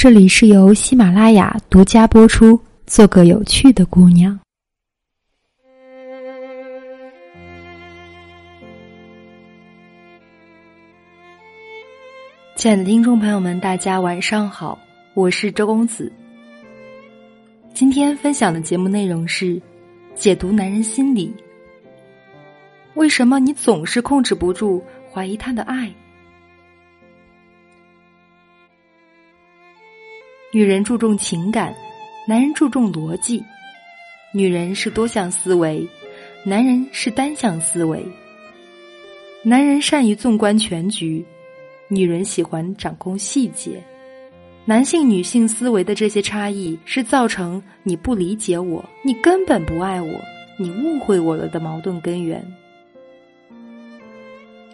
这里是由喜马拉雅独家播出。做个有趣的姑娘。亲爱的听众朋友们，大家晚上好，我是周公子。今天分享的节目内容是解读男人心理。为什么你总是控制不住怀疑他的爱？女人注重情感，男人注重逻辑；女人是多项思维，男人是单向思维。男人善于纵观全局，女人喜欢掌控细节。男性、女性思维的这些差异，是造成你不理解我、你根本不爱我、你误会我了的矛盾根源。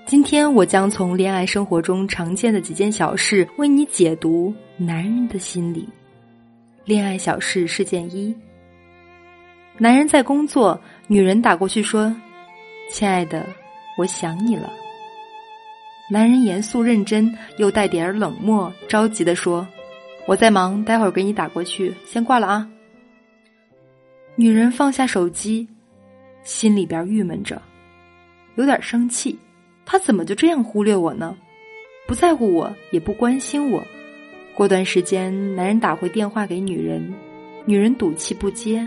今天我将从恋爱生活中常见的几件小事为你解读男人的心理。恋爱小事事件一：男人在工作，女人打过去说：“亲爱的，我想你了。”男人严肃认真又带点冷漠，着急的说：“我在忙，待会儿给你打过去，先挂了啊。”女人放下手机，心里边郁闷着，有点生气。他怎么就这样忽略我呢？不在乎我，也不关心我。过段时间，男人打回电话给女人，女人赌气不接。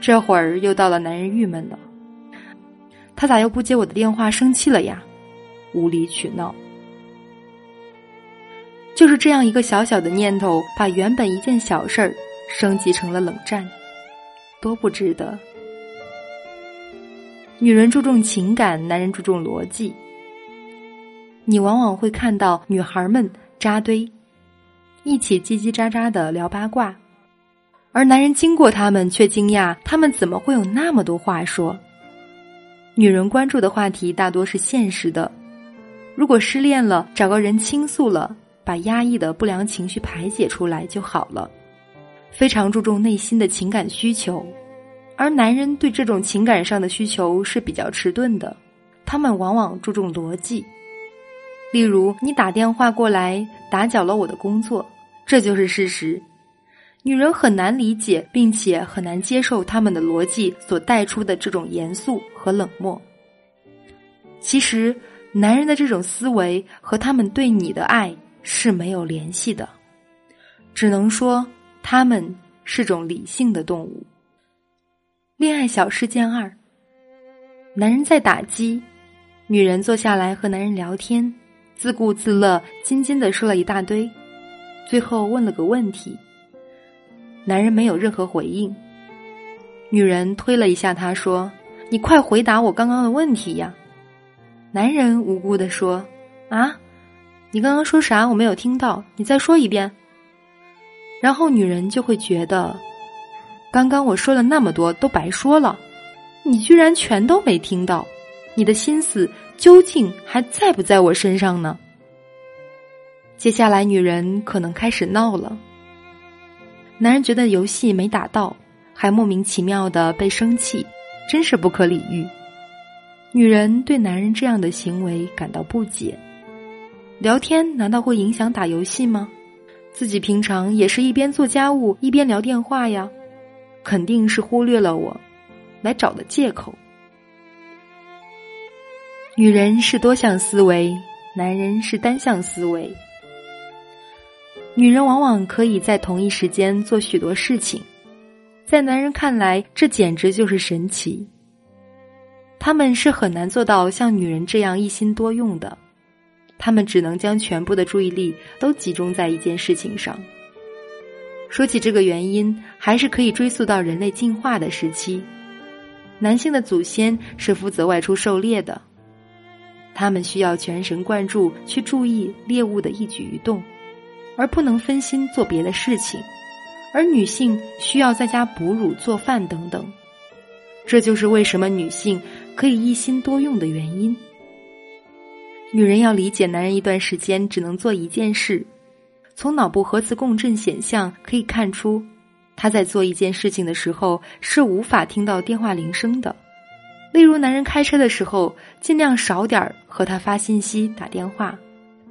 这会儿又到了男人郁闷了，他咋又不接我的电话？生气了呀？无理取闹。就是这样一个小小的念头，把原本一件小事儿升级成了冷战，多不值得。女人注重情感，男人注重逻辑。你往往会看到女孩们扎堆，一起叽叽喳喳的聊八卦，而男人经过他们却惊讶，他们怎么会有那么多话说？女人关注的话题大多是现实的，如果失恋了，找个人倾诉了，把压抑的不良情绪排解出来就好了。非常注重内心的情感需求，而男人对这种情感上的需求是比较迟钝的，他们往往注重逻辑。例如，你打电话过来打搅了我的工作，这就是事实。女人很难理解，并且很难接受他们的逻辑所带出的这种严肃和冷漠。其实，男人的这种思维和他们对你的爱是没有联系的，只能说他们是种理性的动物。恋爱小事件二：男人在打击，女人坐下来和男人聊天。自顾自乐，津津的说了一大堆，最后问了个问题。男人没有任何回应。女人推了一下他，说：“你快回答我刚刚的问题呀！”男人无辜的说：“啊，你刚刚说啥？我没有听到，你再说一遍。”然后女人就会觉得，刚刚我说了那么多都白说了，你居然全都没听到，你的心思。究竟还在不在我身上呢？接下来，女人可能开始闹了。男人觉得游戏没打到，还莫名其妙的被生气，真是不可理喻。女人对男人这样的行为感到不解。聊天难道会影响打游戏吗？自己平常也是一边做家务一边聊电话呀，肯定是忽略了我，来找的借口。女人是多项思维，男人是单向思维。女人往往可以在同一时间做许多事情，在男人看来，这简直就是神奇。他们是很难做到像女人这样一心多用的，他们只能将全部的注意力都集中在一件事情上。说起这个原因，还是可以追溯到人类进化的时期，男性的祖先是负责外出狩猎的。他们需要全神贯注去注意猎物的一举一动，而不能分心做别的事情；而女性需要在家哺乳、做饭等等。这就是为什么女性可以一心多用的原因。女人要理解男人一段时间只能做一件事，从脑部核磁共振显像可以看出，他在做一件事情的时候是无法听到电话铃声的。例如，男人开车的时候，尽量少点儿和他发信息、打电话，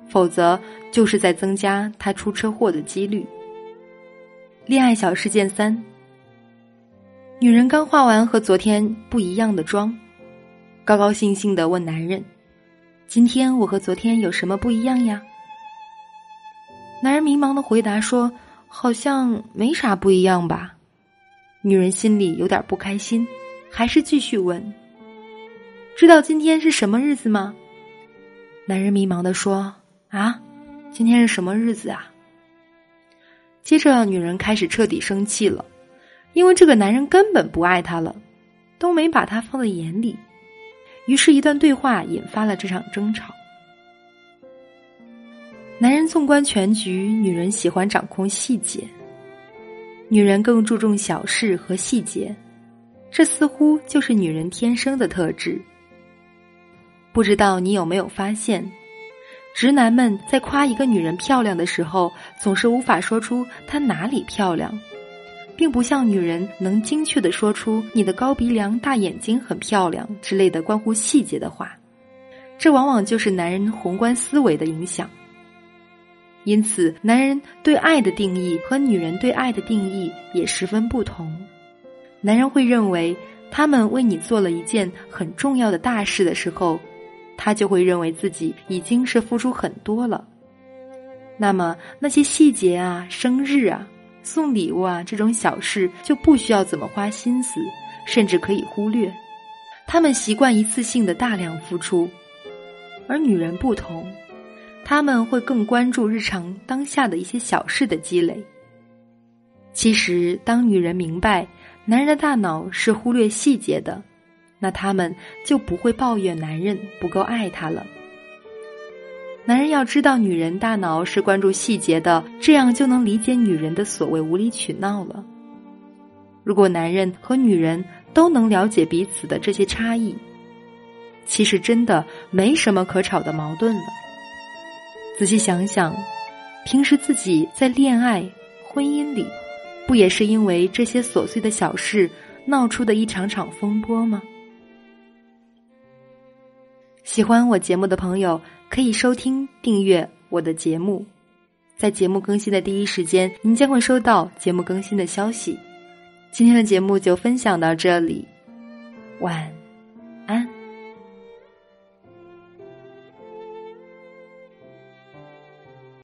否则就是在增加他出车祸的几率。恋爱小事件三：女人刚化完和昨天不一样的妆，高高兴兴的问男人：“今天我和昨天有什么不一样呀？”男人迷茫的回答说：“好像没啥不一样吧。”女人心里有点不开心，还是继续问：“知道今天是什么日子吗？”男人迷茫的说：“啊，今天是什么日子啊？”接着，女人开始彻底生气了，因为这个男人根本不爱她了，都没把她放在眼里。于是，一段对话引发了这场争吵。男人纵观全局，女人喜欢掌控细节，女人更注重小事和细节，这似乎就是女人天生的特质。不知道你有没有发现？直男们在夸一个女人漂亮的时候，总是无法说出她哪里漂亮，并不像女人能精确的说出你的高鼻梁、大眼睛很漂亮之类的关乎细节的话。这往往就是男人宏观思维的影响。因此，男人对爱的定义和女人对爱的定义也十分不同。男人会认为，他们为你做了一件很重要的大事的时候。他就会认为自己已经是付出很多了，那么那些细节啊、生日啊、送礼物啊这种小事就不需要怎么花心思，甚至可以忽略。他们习惯一次性的大量付出，而女人不同，他们会更关注日常当下的一些小事的积累。其实，当女人明白男人的大脑是忽略细节的。那他们就不会抱怨男人不够爱她了。男人要知道，女人大脑是关注细节的，这样就能理解女人的所谓无理取闹了。如果男人和女人都能了解彼此的这些差异，其实真的没什么可吵的矛盾了。仔细想想，平时自己在恋爱、婚姻里，不也是因为这些琐碎的小事闹出的一场场风波吗？喜欢我节目的朋友可以收听订阅我的节目，在节目更新的第一时间，您将会收到节目更新的消息。今天的节目就分享到这里，晚安。